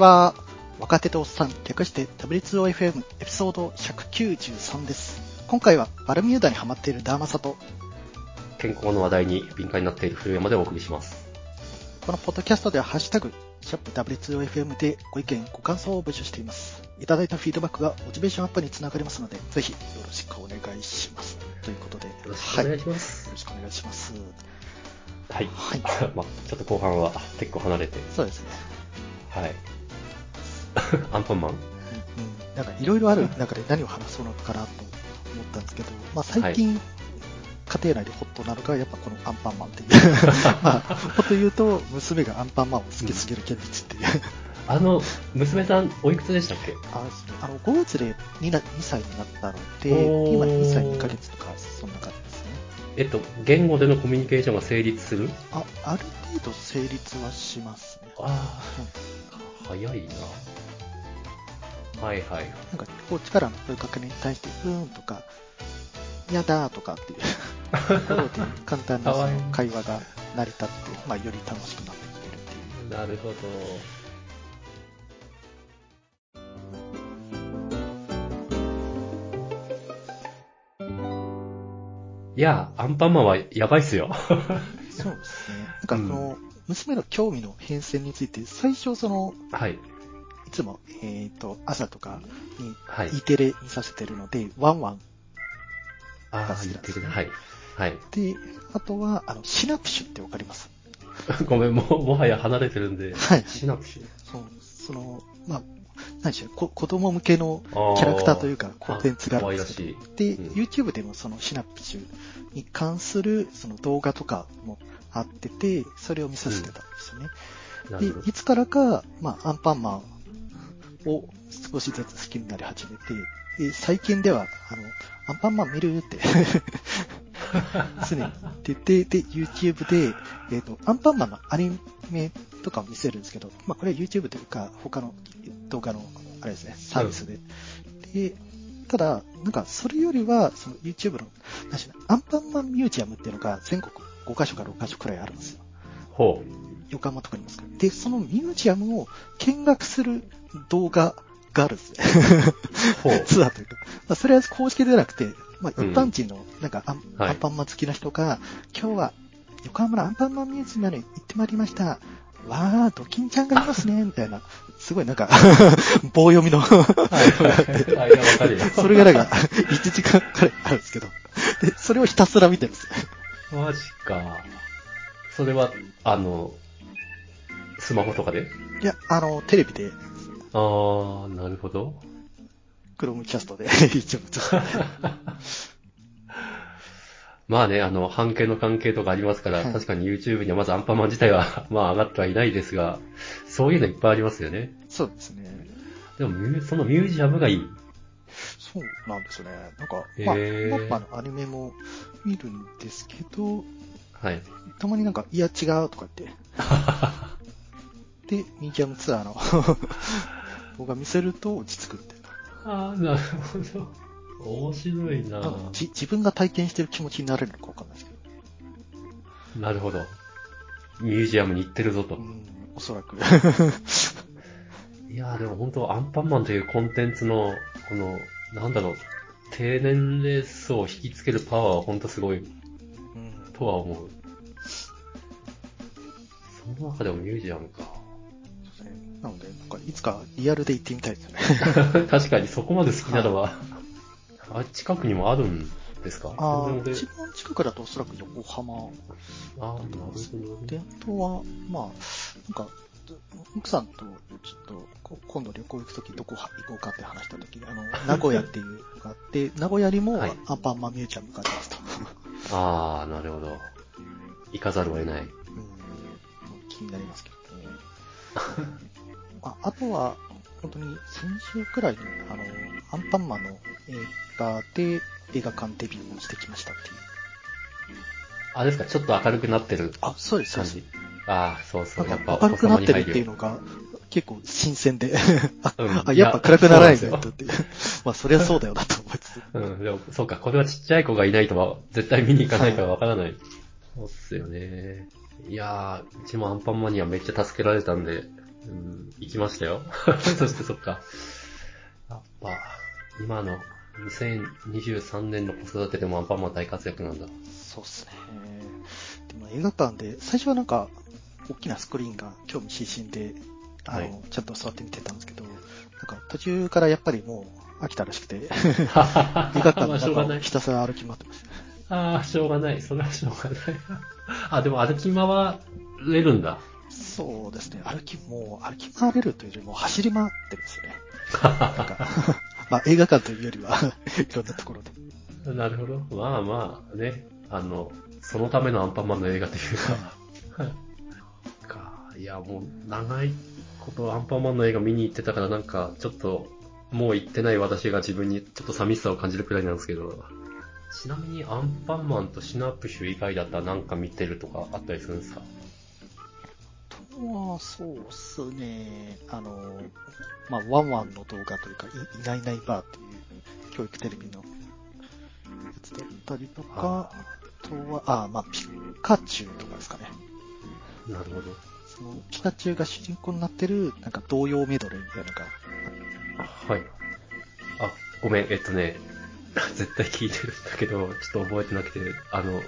ちは。若手とおっさん、略して W2OFM エピソード193です。今回はバルミューダにハマっているダーマサと、健康の話題に敏感になっている古山でお送りします。このポッドキャストではハッシュタグ、シャープ W2OFM でご意見、ご感想を募集しています。いただいたフィードバックがモチベーションアップにつながりますので、ぜひよろしくお願いします。ということで、よよろしくお願いします。よろしくお願いします。はい。はい。まあちょっと後半は結構離れて、そうですね。はい。アンパンマン？うん、なんかいろいろある 中で何を話そうのかなと思ったんですけど、まあ最近、家庭内でホットなのがやっぱこのアンパンマンっていう。まあ、もっと言うと、娘がアンパンマンを好きすぎる現実っていう。あの、娘さん、おいくつでしたっけ？ああの5月で 2, な2歳になったので、今2歳2ヶ月とか、そんな感じですね。えっと、言語でのコミュニケーションが成立する？あ、ある程度成立はしますね。ああ、早いな。はいはい。なんか、こっちからの声かけに対して、うーんとか、やだーとかっていう ところで簡単な会話が成り立って、まあ、より楽しくなってきてるっていう。なるほど。いや、アンパンマンはやばいっすよ。そうですね。なんか、その、娘の興味の変遷について、最初、その、はい。いつも、えっ、と、朝とかに、はい。E テレ見させてるので、ワンワン。ああ、言ってくれ。はい。はい。で、あとは、あの、シナプシュってわかります？ごめん、もう、もはや離れてるんで。はいシナプシそう、その、まあ、何でしょう、こ子供向けのュ。キャラクターといううか、コンテンツがあるんですけど、で、うん YouTube でもそのシナプシュに関するその動画とかもあってて、それを見させてたんですよね。なるほどで、いつからか、まあ、アンパンマンを少しずつ好きになり始めて、で最近では、あの、アンパンマン見るって、常に言ってて、で、YouTube で、えっ、と、アンパンマンのアニメとかを見せるんですけど、まあ、これは YouTube というか、他の動画の、あれですね、サービスで。で、ただ、なんか、それよりは、その YouTube の、なんしアンパンマンミュージアムっていうのが全国5カ所か6カ所くらいあるんですよ。ほう横浜とかにいますか？ら。で、そのミュージアムを見学する動画があるんですね。ツアーというか。まあ、それは公式ではなくて、まあ、一うん般人の、なんかアン、はいアンパンマン好きな人が、今日は横浜のアンパンマンミュージアムに行ってまいりました。わー、ドキンちゃんがいますね、みたいな。すごいなんか、棒読みの。それがなんか、1時間くらいあるんですけど。で、それをひたすら見てるんですよ。マジか。それは、あの、スマホとかで？いや、あの、テレビで、あー、なるほど。クロームキャストで とか。まあね、あの、半径の関係とかありますから、はい確かに YouTube にはまずアンパンマン自体は、まあ上がってはいないですが、そういうのいっぱいありますよね。そうですね。でもそのミュージアムがいい。そうなんですよね。なんか、へまあ、ーマッパのアニメも見るんですけど、はい。たまになんか、いや違うとか言って。で、ミュージアムツアーの 動画見せると落ち着くって。あー、なるほど。面白いなじ自分が体験してる気持ちになれるのかわかんないですけど。なるほど。ミュージアムに行ってるぞとう。ん、おそらく。いやーでも本当アンパンマンというコンテンツの、この、なんだろう、低年齢層を引きつけるパワーは本当すごいうんとは思う。その中でもミュージアムか。なので、なんか、いつかリアルで行ってみたいですね。確かにそこまで好きなのは、あ、近くにもあるんですか？ああ、一番近くだとおそらく横浜あー、なるほどで、ね。あとは、まあ、なんか、奥さんとちょっとこ今度旅行行くときどこ行こうかって話したとき、あの、名古屋っていうのがあって、名古屋にもはいアンパンマンミュージアムがありますと。あー、なるほど。行かざるを得ない。うん、気になりますけどね。ああとは、本当に先週くらいに、あの、アンパンマンの映画で映画館デビューをしてきましたっていう。あれですか、ちょっと明るくなってるあ、そうです、そうです。あー、そうそう。やっぱ明るくなってるっていうの。のが結構新鮮で、あうん あ、やっぱ暗くならないんだよっていう。まあそりゃそうだよなと思いつつ。うん、でも、そうか、これはちっちゃい子がいないとは、絶対見に行かないからわからない。そうっすよね。いやー、うちもアンパンマンにはめっちゃ助けられたんで、うん、行きましたよ。そしてそっか。やっぱ、今の2023年の子育てでもアンパンマン大活躍なんだ。そうっすね。でも映画館で、最初はなんか、大きなスクリーンが興味津々で、あの、はいちゃんと座って見てたんですけど、なんか途中からやっぱりもう飽きたらしくて、映画館まのあしょうがない中をひたすら歩き回ってました。ああ、しょうがない。それはしょうがない。あ、でも歩き回れるんだ。そうですね。歩き、もう歩き回れるというよりも走り回ってるんですよね。まあ映画館というよりは、いろんなところで。なるほど。まあまあね、あの、そのためのアンパンマンの映画というか。かいや、もう長いことアンパンマンの映画見に行ってたからなんか、ちょっと、もう行ってない私が自分にちょっと寂しさを感じるくらいなんですけど、ちなみにアンパンマンとシナプシュ以外だったらなんか見てるとかあったりするんですか？とは、そうっすね。あの、まあ、ワンワンの動画というか、いいないいないばーっていう教育テレビのやつだったりとか、あとは、あ、まあ、ピカチュウとかですかね。なるほど。その、ピカチュウが主人公になってる、なんか童謡メドレーみたいなのが、はい。あ、ごめん、えっとね、絶対聞いてるんだけど、ちょっと覚えてなくて、あの、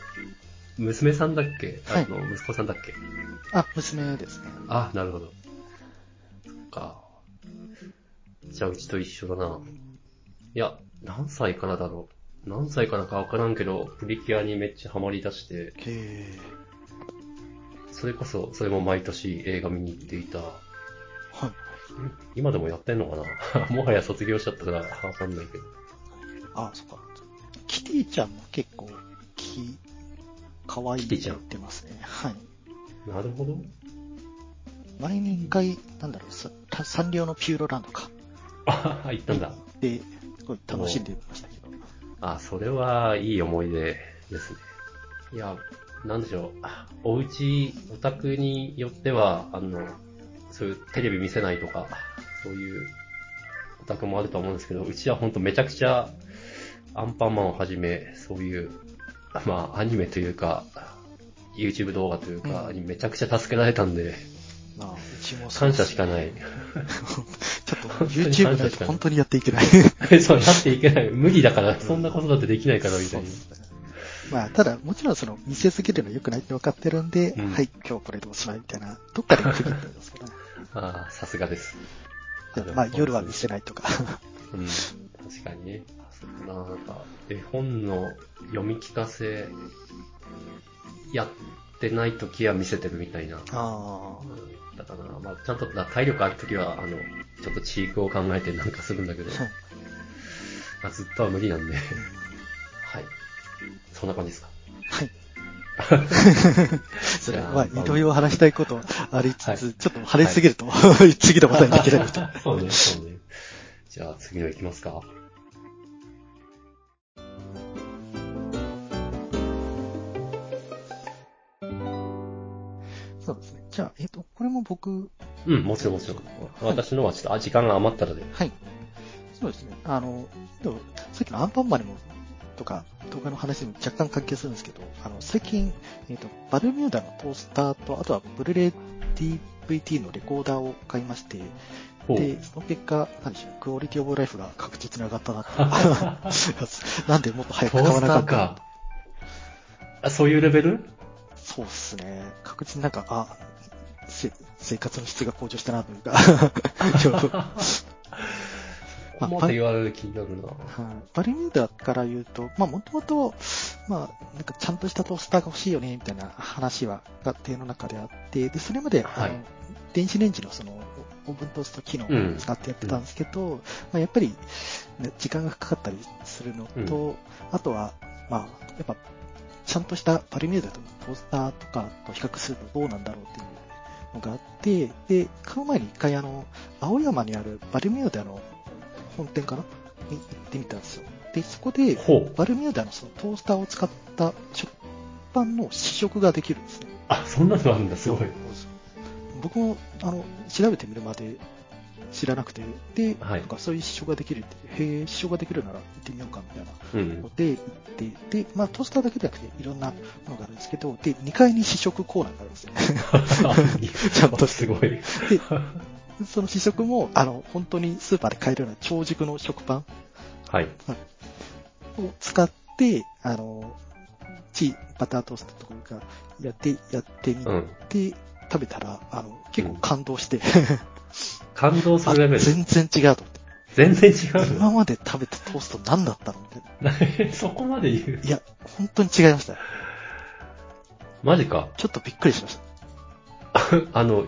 娘さんだっけ？あはいの、息子さんだっけ？あ、娘ですね。あ、なるほど。そっか。じゃあ、うちと一緒だな。いや、何歳からだろう？何歳からかわからんけど、プリキュアにめっちゃハマり出して、へそれこそ、それも毎年映画見に行っていた。はい。今でもやってんのかな？もはや卒業しちゃったからわかんないけど。あ、そっか。キティちゃんも結構、き、可愛いキティちゃんってますね。はい。なるほど。毎年一回、なんだろう、さサンリオのピューロランドか。あ、行ったんだ。で、すごい楽しんでましたけど。あ、それはいい思い出ですね。いや、なんでしょう。お家、お宅によっては、あの、そういうテレビ見せないとか、そういうお宅もあると思うんですけど、うちはほんとめちゃくちゃ、アンパンマンをはじめ、そういう、まあ、アニメというか、YouTube 動画というか、うんにめちゃくちゃ助けられたんで、まあ、うちもそう感謝しかない。ちょっと YouTube だと本当にやっていけない。そう、やっていけない。無理だから、そんなことだってできないから、みたいな。まあ、ただ、もちろんその、見せすぎるのは良くないって分かってるんで、うんはい、今日これでおしまいみたいな、どっかで区切ってるんですけどね。ああ、さすがです。でまあ、夜は見せないとか。うん、確かにね。な、なんか、絵本の読み聞かせ、やってない時は見せてるみたいな。あうんだからな、まあ、ちゃんとな体力ある時は、あの、ちょっとチークを考えてなんかするんだけど、あ、はい。まあ、ずっとは無理なんで、はい。そんな感じですか？はい。それじゃあまあ、いろいろ話したいことありつつ、はいちょっと晴れすぎると、次の話題にできないみたいな。そうね、そうね。じゃあ次の行きますか。そうですね。じゃあ、えっ、と、これも僕、うん、もちろんもちろん。私のはちょっと、あ、時間が余ったらで。はい。そうですね。あの、さっきのアンパンマンにも、とか、動画の話にも若干関係するんですけど、あの、最近、えっ、と、バルミューダのトースターと、あとはブルーレイ DVD のレコーダーを買いまして、で、その結果、何でしょう、クオリティオブライフが確実に上がったなって。なんでもっと早く買わなかったか。あ、そういうレベル？そうっすね。確実になんか、あ、せ生活の質が向上したなというか、ここ まで言われる気になるな。はい。バルミューダから言うと、まあもともと、まあなんかちゃんとしたトースターが欲しいよね、みたいな話は家庭の中であって、で、それまで、はい。あの、電子レンジのその、オーブントースト機能を使ってやってたんですけど、まあやっぱり、ね、時間がかかったりするのと、あとは、まあ、やっぱ、ちゃんとしたバルミューダとのトースターとかと比較するとどうなんだろうっていうのがあって、で、買う前に一回あの、青山にあるバルミューダの本店かなに行ってみたんですよ。で、そこで。バルミューダのそのトースターを使った食パンの試食ができるんですね。あ、そんなのあるんだ、すごい。僕も、あの、調べてみるまで知らなくて、で、はいなんかそういう試食ができるって、へえ、試食ができるなら行ってみようかみたいなうんの。で行って、で、まあトースターだけじゃなくていろんなものがあるんですけど、で、2階に試食コーナーがあるんです ね。ちゃんとすごい。その試食も、あの、本当にスーパーで買えるような長軸の食パンはい。を使って、あの、チー、バタートーストとかやって、やってみうん。て、食べたら、あの、結構感動して、感動すあるレベル。全然違うと思って。全然違う今まで食べたトースト何だったのみたいな。の。そこまで言う？いや、本当に違いました。マジか。ちょっとびっくりしまし あの、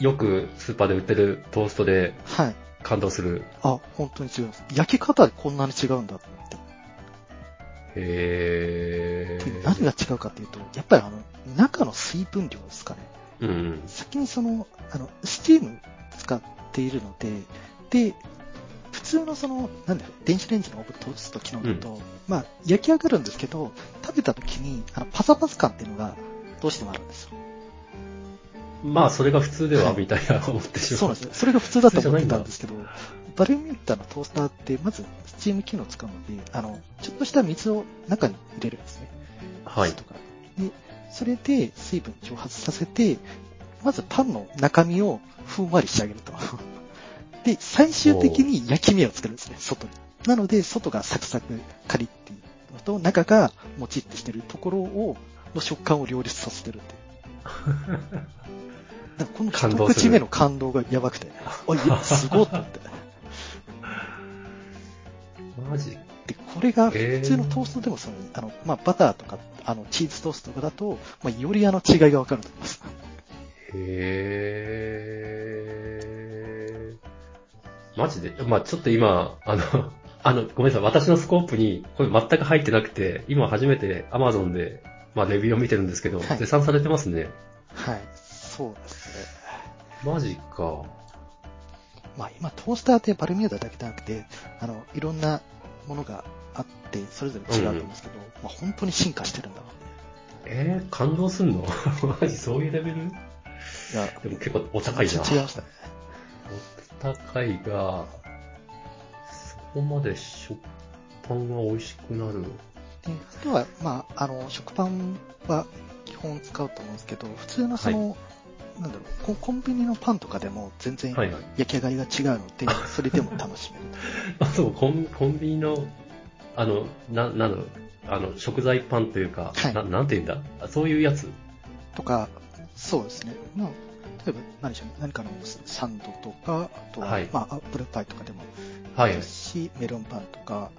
よくスーパーで売ってるトーストでた。はい。感動する。あ、本当に違います。焼き方でこんなに違うんだと思って。でへー。何が違うかっていうと、やっぱりあの、中の水分量ですかね。うんうん。先にその、あの、スチーム使っているので、で、普通のその、なんだ電子レンジのオーブントースト機能だと、まあ、焼き上がるんですけど、食べた時に、あの、パサパサ感っていうのが、どうしてもあるんですよ。まあ、それが普通では、はいみたいな思ってしまう。そうなんですよ。それが普通だと思ってたんですけど、バルミューダのトースターって、まず、スチーム機能を使うので、あの、ちょっとした水を中に入れるんですね。はい。とか。で、それで水分蒸発させて、まずパンの中身をふんわり仕上げると。で、最終的に焼き目を作るんですね、外に。なので、外がサクサクカリっていうのと、中がもちってしてるところを、の食感を両立させてるっていう。なんかこの一口目の感動がやばくて、あ、いや、すごいと思って。マジ？で、これが普通のトーストでもその、あの、まあ、バターとか、あの、チーズトーストとかだと、まあ、よりあの違いがわかると思います。へー。マジで？まあちょっと今、あの、あの、ごめんなさい。私のスコープに、これ全く入ってなくて、今初めて Amazon で、まあレビューを見てるんですけど、はい絶賛されてますね。はい。そうですね。マジか。まあ今トースターってバルミューダだけじゃなくて、あの、いろんなものがあって、それぞれ違うと思うんですけど、まあ本当に進化してるんだな。えー、感動すんの？マジそういうレベル？でも結構お高いな。違いましたね。お高いが、そこまで食パンが美味しくなる。で、あとは、まあ、あの、食パンは基本使うと思うんですけど、普通のその、なんだろうコ、コンビニのパンとかでも全然はいはい。焼き上がりが違うので、それでも楽しめる。あ、そう、コンコンビニの、あの、な、なんだろう、あの、食材パンというか、はいななんて言うんだ？あそういうやつ？とか、そうですね。まあ、例えば何でしょうね。何かのサンドとか、あとは、はいまあ、アップルパイとかでもはいいいで。すし、メロンパンとか、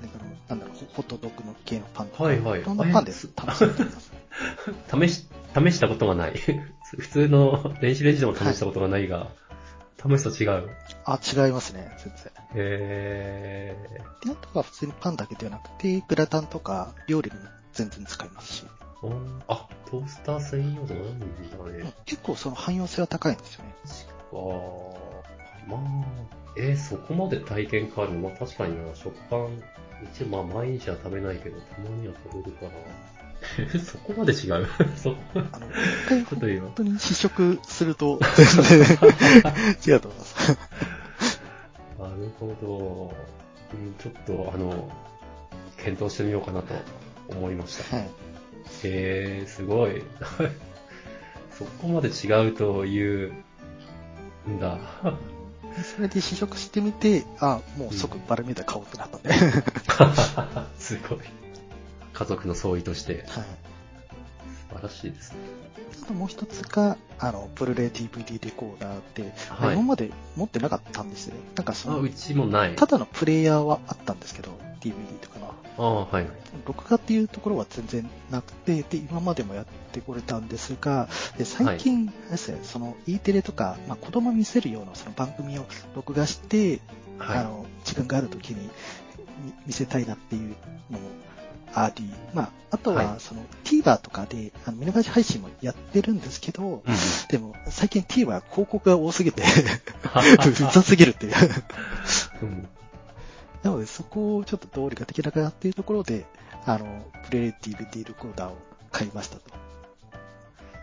なんかのなんだろう、ホホットドッグの系のパンとか、はいはいろんなパンです？試し、試したことがない。普通の電子レンジでも試したことがないが、試すと違う。あ、違いますね、全然。へで、あとは普通にパンだけではなくて、グラタンとか料理にも全然使いますし、あ、トースター専用じゃないんだうんね。結構その汎用性は高いんですよね。あーまあ、えーそこまで体験変わるの？まあ確かにな、食パン、一応まあ毎日は食べないけど、たまには食べるから。え そこまで違う？そこ、あの、一回ちょっと今本。当に試食すると、全然違うと思います。なるほど。うん、ちょっと、あの、検討してみようかなと思いました。はい。へえ、すごい。そこまで違うという、んだ。でそれで試食してみて、あ、もう即バルミューダ買おうってなったんで。は すごい。家族の総意としてい。素晴らしいですね。あともう一つが、あの、ブルーレイ DVD レコーダーって、はい今まで持ってなかったんですよね。なんかそあ、のう、ちもない。ただのプレイヤーはあったんですけど、DVD とかの。ああ、はい。録画っていうところは全然なくて、で、今までもやってこれたんですが、で、最近、ですね、その E テレとか、まあ、子供見せるようなその番組を録画して、はい。あの、時間がある時に見見せたいなっていうのもあり、まあ、あとはは、その TVer とかで、あの、見逃し配信もやってるんですけど、うんでも、最近 TVer は広告が多すぎて、う ん うざすぎるっていう。うんなので、そこをちょっとどうにかできなかなっていうところで、あの、プレイ DVD レコーダーを買いましたと。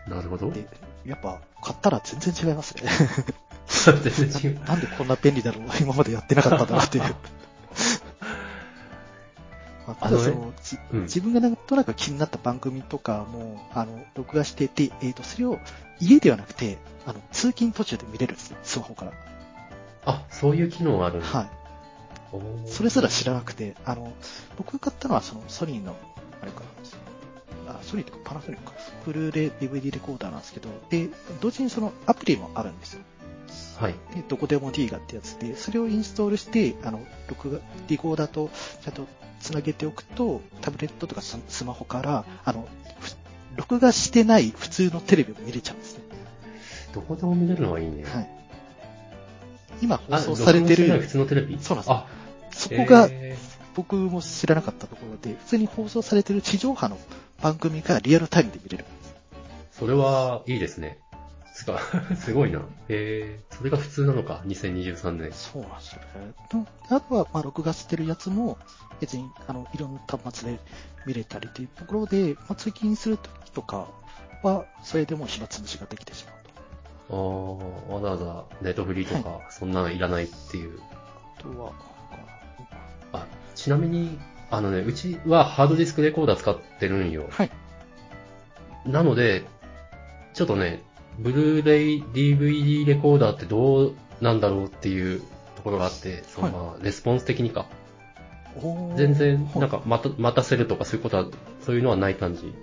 なるほど。で、やっぱ、買ったら全然違いますね。全然違う。なんでこんな便利だろう今までやってなかったんだなっていう。まあ、ただそあのの、じうん自分がなんとなく気になった番組とかも、あの、録画してて、えっ、と、それを家ではなくて、あの、通勤途中で見れるんですよ、スマホから。あ、そういう機能がある。はい。それすら知らなくて、あの、僕が買ったのはそのソニーの、あれかな、あ、ソニーとかパナソニックか、ブルーレイ DVD レコーダーなんですけど、で、同時にそのアプリもあるんですよ。はい。で、どこでも D がってやつで、それをインストールして、あの、録画、リコーダーとちゃんとつなげておくと、タブレットとかススマホから、あの、ふ録画してない普通のテレビを見れちゃうんですね。どこでも見れるのはいいね。はい。今放あ送されてる、録音してない普通のテレビ？そうなんですあ、そこがえ僕も知らなかったところで、普通に放送されてる地上波の番組がリアルタイムで見れる。ーそれはいいですね。つか、すごいな。えー、それが普通なのか、2023年。そうなんですよね。とあとは、まあ、録画してるやつも、別に、あの、いろんな端末で見れたりというところで、まあ、通勤するときとかは、それでもう暇つぶしができてしまうあーわざわざネットフリーとか、そんなのいらないっていう。と。あとは、あ、ちなみに、あのね、うちはハードディスクレコーダー使ってるんよ。はい。なので、ちょっとね、ブルーレイ DVD レコーダーってどうなんだろうっていうところがあって、そのまあ、レスポンス的にか。全然、はいなんか、また、待たせるとかそういうことは、そういうのはない感じ。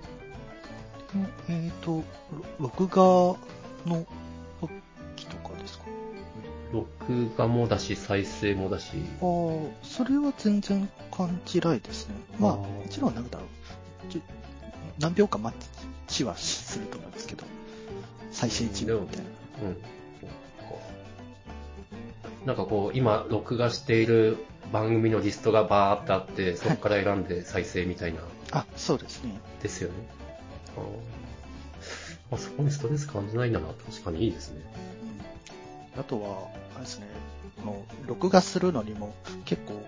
えっ、と、ろ録画の録画もだし、再生もだし。ああ、それは全然感じないですね。まあ、あーもちろんなんだろう。何秒か待ちはすると思うんですけど、再生中みたいな。うん。なんかこう、今、録画している番組のリストがバーってあって、そこから選んで再生みたいな、あ、そうですね。ですよね。あーまあ、そこにストレス感じないなら確かにいいですね。うん、あとは、あれですね、この録画するのにも結構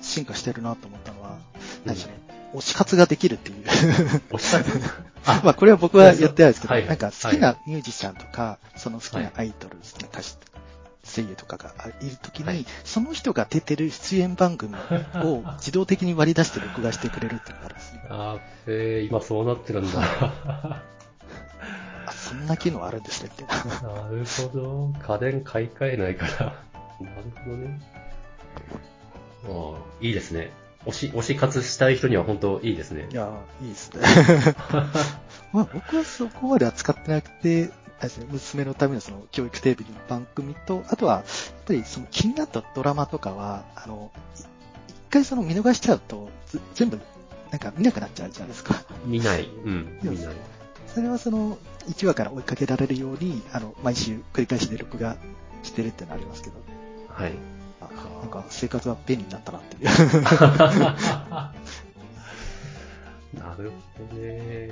進化してるなと思ったのは、何でしょうね、推し活ができるっていう。おっしゃる まあこれは僕はやってないですけど、はい。なんか好きなミュージシャンとか、その好きなアイドル、好きな歌手、声優とかがいるときに、はい。その人が出てる出演番組を 自動的に割り出して録画してくれるっていうのがあるんですね。あーえー、今そうなってるんだ。あ、そんな機能あるんですねって。なるほど。家電買い替えないから。なるほどね。ああ、いいですね。推し、推し活したい人には本当いいですねい。やー、いいですね。まあ僕はそこまで扱ってなくて、娘のためのその教育テレビの番組と、あとは、やっぱりその気になったドラマとかは、あの、い一回その見逃しちゃうと、ず全部、なんか見なくなっちゃうじゃないですか。見ない。うん、見ない。それはその、1話から追いかけられるように、あの、毎週繰り返しで録画してるってのはありますけど、はい。あなんか生活は便利になったなっていう。なるほどね。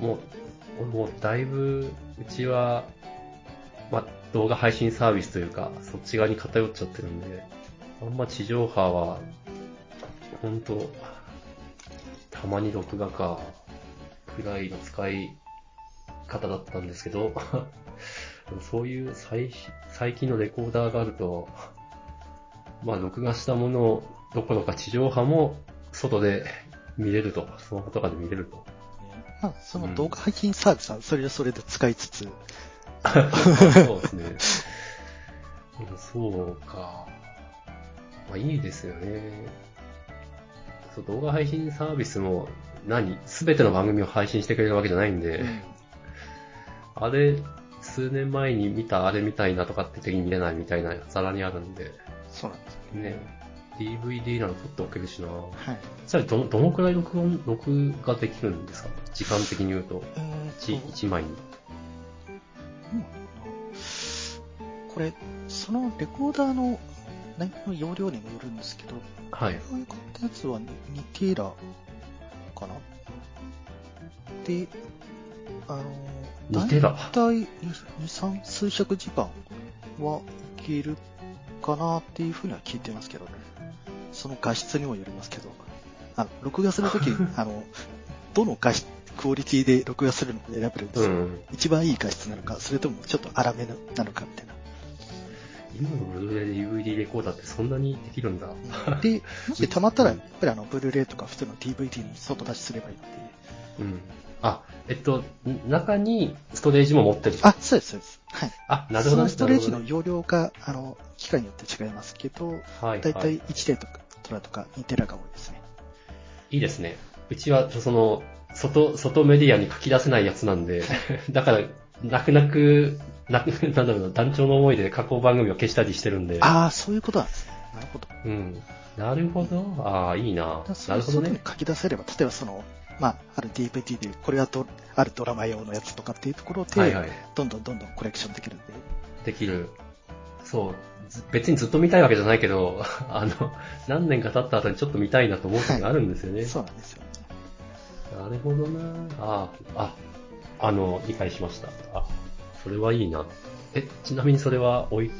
もう、もうだいぶ、うちは、まあ、動画配信サービスというか、そっち側に偏っちゃってるんで、あんま地上波は、本当たまに録画か、くらいの使い方だったんですけど、そういう最最近のレコーダーがあると、まあ、録画したものどころか地上波も外で見れると、スマホとかで見れると。まあ、その動画配信サービスはそれはそれで使いつつ、そうですね。そうか。まあいいですよね。そう動画配信サービスも何？すべての番組を配信してくれるわけじゃないんで、うんあれ、数年前に見たあれみたいなとかって時に見れないみたいなざらにあるんで、そうなんですよね。DVD なら撮っておけるしな。はい。それど、どのくらい録音、録画できるんですか？時間的に言うと。えーと1、一枚に。うんこれ、そのレコーダーの内容量にもよるんですけど、はい。僕が買ったやつは2テラかなで、あの、2テラだいたい2、3、数百時間はいけるかなっていうふうには聞いてますけどね。その画質にもよりますけど。あの、録画するとき、あの、どの画質、クオリティで録画するのか選べるんですよ。うん。一番いい画質なのか、それともちょっと粗めなのかみたいな。今のブルーレイ DVD レコーダーってそんなにできるんだ。で、もし溜まったら、やっぱりあの、ブルーレイとか普通の DVD に外出しすればいいので、うん。あ、えっと、ん中にストレージも持ってる。あ、そうです、そうです。はい。あ、なるほどね。そのストレージの容量が、あの、機械によって違いますけど、はい、だいたいはい。1テラとか2テラが多いですね。いいですね。うちは、その、外、外メディアに書き出せないやつなんで、だから、泣く泣く、泣く、なんだろうな、団長の思いで加工番組を消したりしてるんで。ああ、そういうことなんですね。なるほど。うん。なるほど。ああ、いいな。なるほどね。書き出せれば、例えばその、まあ、ある DVD で、これはどあるドラマ用のやつとかっていうところで、はいはい。どんどんどんどんコレクションできるんで、できる。そう。ず別にずっと見たいわけじゃないけど、あの、何年か経った後にちょっと見たいなと思う時があるんですよね。そうなんですよね。なるほどなああ、あ、あの、理解しました。あ、それはいいな。え、ちなみにそれは、おい、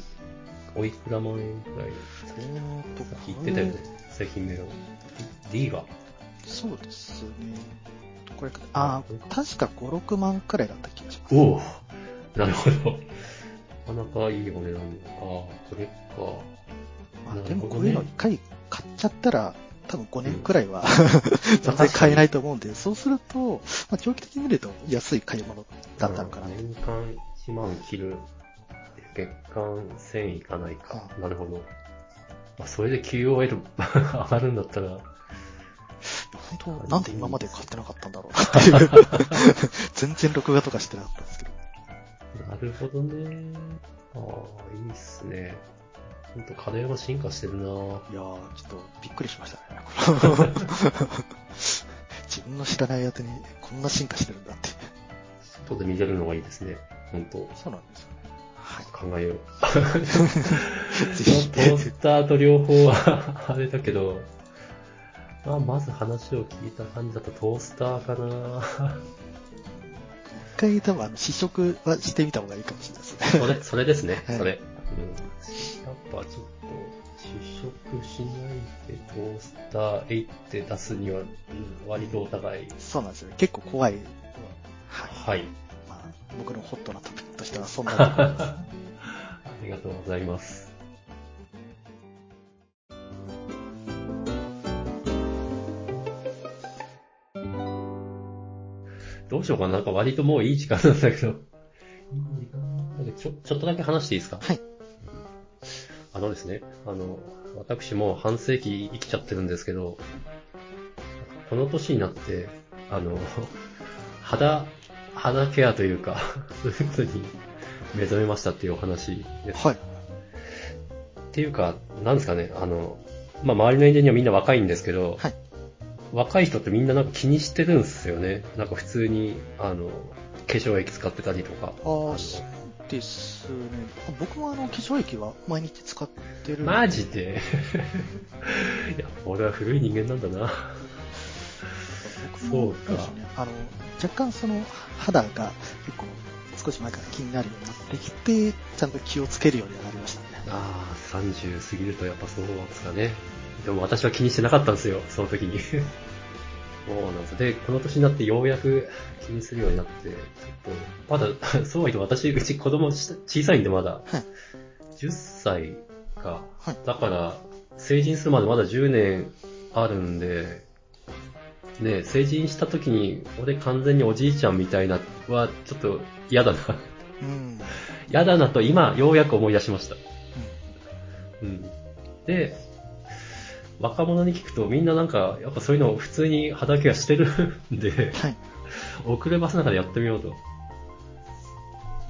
おいくら万円くらいえーと、さっき言ってたよね。製品名を。D が。そうですね。これ、ああ、確か5、6万くらいだった気がします。おおなるほど。なかなかいいお値段。ああ、それか。まあ、でもこういうの一回買っちゃったら、多分5年くらいは、全然買えないと思うんで、そうすると、まあ、長期的に見ると安い買い物だったのかなと。年間1万切る。月間1000いかないか。なるほど。まあ、それで QOL 上がるんだったら、本当、なんで今まで買ってなかったんだろうっていう。全然録画とかしてなかったんですけど。なるほどね。ああ、いいっすね。ほんと家電は進化してるないやー、ちょっとびっくりしましたね。自分の知らないやつにこんな進化してるんだって。外で見れるのがいいですね。ほんと。そうなんですよね。はい。考えよう。ぜひ。トースターと両方はあれだけど、まあ、まず話を聞いた感じだとトースターかな一回多分試食はしてみた方がいいかもしれないですね。それ、それですね、はいそれ。うん。やっぱちょっと、試食しないでトースターえいって出すには、うん割とお互い。そうなんですよ。結構怖い。はい。はい。まあ、僕のホットなトピックとしてはそんなところです。ありがとうございます。どうしようかな。なんか割ともういい時間なんだけど。ちょ、ちょっとだけ話していいですか？はい。あのですね、あの、私もう半世紀生きちゃってるんですけど、この年になって、あの、肌、肌ケアというか、そういうことに目覚めましたっていうお話です。はい。っていうか、なんですかね、あの、まあ、周りのエンジニアみんな若いんですけど、はい若い人ってみんななんか気にしてるんですよね。なんか普通に、あの、化粧液使ってたりとか。ああ、そうですね。僕もあの、化粧液は毎日使ってる。マジで？いや、俺は古い人間なんだな。そうかですね。あの、若干その、肌が結構少し前から気になるようになってきて、ちゃんと気をつけるようにはなりましたね。ああ、30過ぎるとやっぱそうですかね。でも私は気にしてなかったんですよ、その時に。そうなんです。で、この年になってようやく気にするようになって、ちょっと、まだ、そうは言って私、うち子供ち小さいんでまだ、はい。10歳か。はいだから、成人するまでまだ10年あるんで、ね、成人した時に、俺完全におじいちゃんみたいなは、ちょっと嫌だな。うん。嫌だなと今、ようやく思い出しました。ううん。で、若者に聞くとみんななんか、やっぱそういうのを普通に肌ケアしてるんでん。、はい。遅ればせながらやってみようと。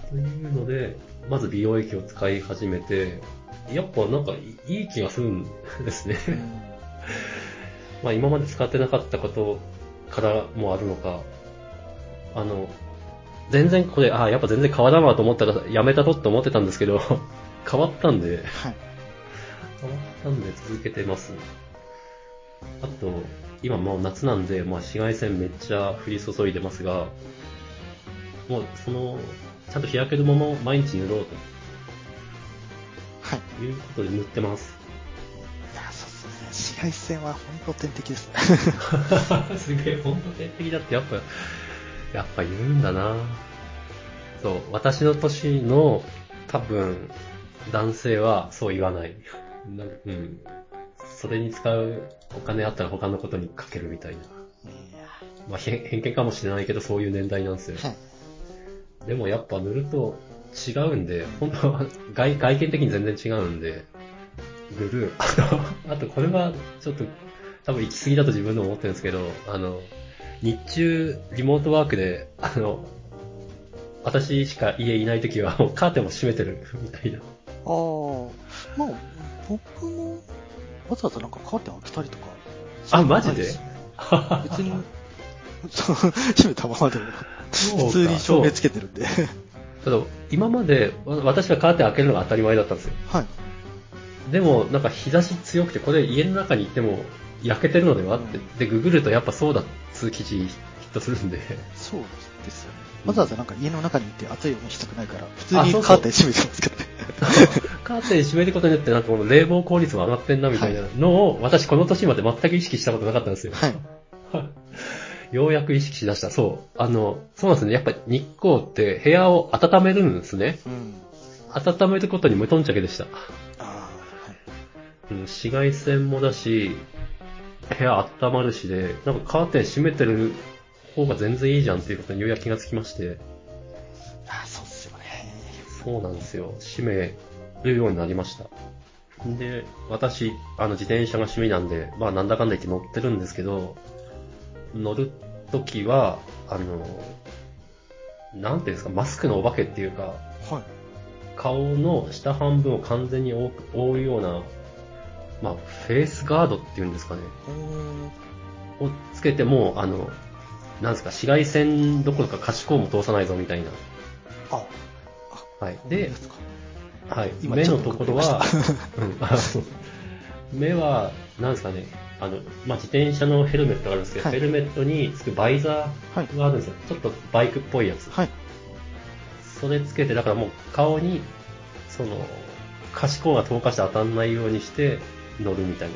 というので、まず美容液を使い始めて、やっぱなんかいい気がするんですね。うんまあ今まで使ってなかったことからもあるのか、あの、全然これ、ああ、やっぱ全然変わらんわと思ったらやめたとって思ってたんですけど、変わったんで、はい。変わったんで続けてます。あと、今もう夏なんで、まあ紫外線めっちゃ降り注いでますが、もうその、ちゃんと日焼け止めも毎日塗ろうはい。ということで塗ってます。いや、そうですね。紫外線は本当天敵ですね。すげえ、ほんと天敵だってやっぱ、やっぱ言うんだなそう、私の年の多分、男性はそう言わない。なうん。それに使うお金あったら他のことにかけるみたいな。いやまあ偏偏見かもしれないけど、そういう年代なんですよ。はい。でもやっぱ塗ると違うんで、本当は外外見的に全然違うんで、塗る。あの、あとこれはちょっと多分行き過ぎだと自分でも思ってるんですけど、あの、日中リモートワークで、あの、私しか家いない時はもうカーテンも閉めてる みたいな。ああ、まあ、僕も、わざわざなんかカーテン開けたりとか。あマジで？別に、閉めたままでも、普通に照明つけてるんで。ただ今までわ私はカーテン開けるのが当たり前だったんですよ。はい。でも、なんか日差し強くて、これ家の中にいても焼けてるのではって。で、ググるとやっぱそうだっつう記事ヒットするんで。そうですよね。わざわざなんか家の中にいて暑い思いしたくないから、普通にカーテン閉めてますけどね。カーテン閉めることによってなんかこの冷房効率も上がってんなみたいなのを、私この年まで全く意識したことなかったんですよ。はい。ようやく意識しだした。そう。あの、そうなんですね。やっぱり日光って部屋を温めるんですね。うん。温めることに無頓着でした。うん、紫外線もだし、部屋温まるしで、なんかカーテン閉めてる方が全然いいじゃんっていうことにようやく気がつきまして、ああ、そうっすよね。そうなんですよ。閉めるようになりました。で、私、あの自転車が趣味なんで、まあなんだかんだ言って乗ってるんですけど、乗るときは、あの、なんていうんですか、マスクのお化けっていうか、はい。顔の下半分を完全に覆うような、まあ、フェイスガードっていうんですかね。をつけても、あの、なんですか、紫外線どころか可視光も通さないぞみたいな。あ、はい。でで、、はい。今目のところは 目は、なんですかね、あの、まあ、自転車のヘルメットがあるんですけど、はいヘルメットにつくバイザはいー。があるんですよ。ちょっとバイクっぽいやつ。はい。それつけて、だからもう顔に、その、可視光が透過して当たんないようにして乗るみたいな。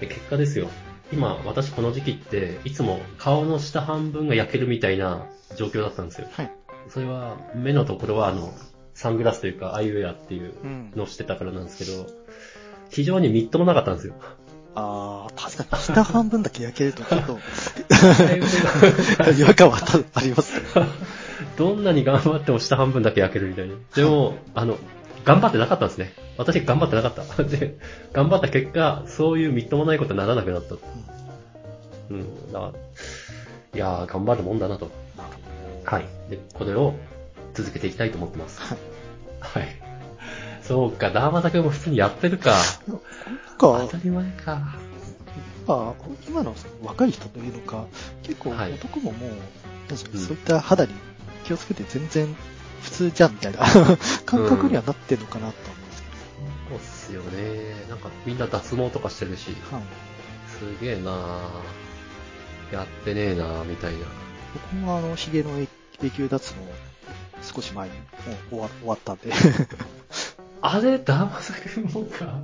で、結果ですよ。今、私この時期って、いつも顔の下半分が焼けるみたいな状況だったんですよ。はい。それは、目のところは、あの、サングラスというか、アイウェアっていううん。のをしてたからなんですけど、非常にみっともなかったんですよ。ああ、確かに下半分だけ焼けるとちょっと 違和感はたありますね。どんなに頑張っても下半分だけ焼けるみたいな。でも、あの、頑張ってなかったんですね。私頑張ってなかった。で、頑張った結果、そういうみっともないことにならなくなった。うん、だから、いやー、頑張るもんだなと。はい。で、これを続けていきたいと思ってます。はい。はい。そうか、ダーマタ君も普通にやってるか。なんか当た、り前か。まあ、今の若い人というのか、結構はい男ももう、なんですかうんそういった肌に気をつけて全然普通じゃんみたいな 感覚にはなってるのかなとですよね。なんかみんな脱毛とかしてるし、はい。すげえなぁ。やってねえなぁ、みたいな。僕もあの、髭の永久脱毛、少し前にもう終わ終わったんで、あれ、ダーマタ君もか？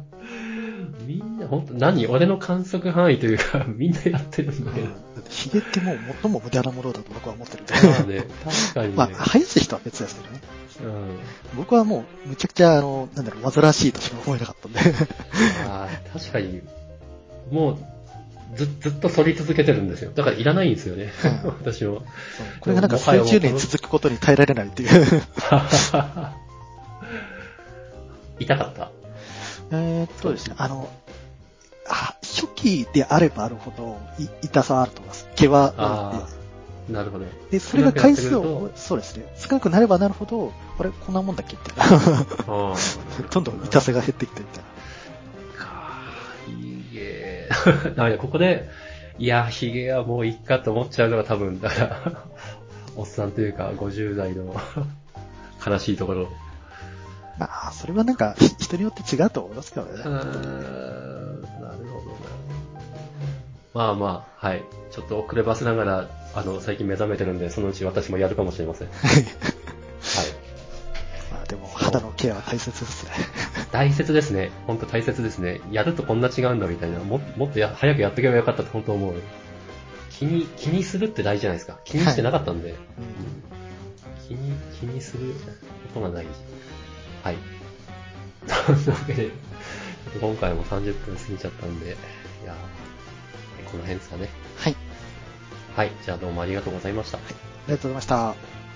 みんな、ほんと、何俺の観測範囲というか、みんなやってるんだけど。だって髭ってもう最も無駄なものだと僕は思ってるんで。まあね、確かにね。まあ、生やす人は別ですけどね。うん。僕はもう、むちゃくちゃ、あの、なんだろう、煩わしいとしか思えなかったんで。あー確かに、もう、ず、ずっと反り続けてるんですよ。だからいらないんですよね。うん私も。これがなんか数十年続くことに耐えられないっていう。痛かった。えーっとですね、あの、あ初期であればあるほど、い痛さはあると思います。毛はあああ、なるほど。で。で、それが回数を、そうですね、少なくなればなるほど、あれ、こんなもんだっけって。どんどん痛さが減ってきてみたいな。かひげ。だからここで、いや、ひげはもういっかと思っちゃうのが多分、だから、おっさんというか、50代の悲しいところ。まあ、それはなんか、ひ人によって違うと思いますけどね。うーんなるほどな。まあまあ、はい。ちょっと遅ればせながら、あの、最近目覚めてるんで、そのうち私もやるかもしれません。はい。まあ、でも、肌のケアは大切ですね。大切ですね。本当大切ですね。やるとこんな違うんだみたいな。ももっとや早くやっとけばよかったって本当思う。気に、気にするって大事じゃないですか。気にしてなかったんで。うん気に、気にすることが大事。はい。というわけで、今回も30分過ぎちゃったんで、いやーこの辺ですかね。はい。はい。じゃあどうもありがとうございました。ありがとうございました。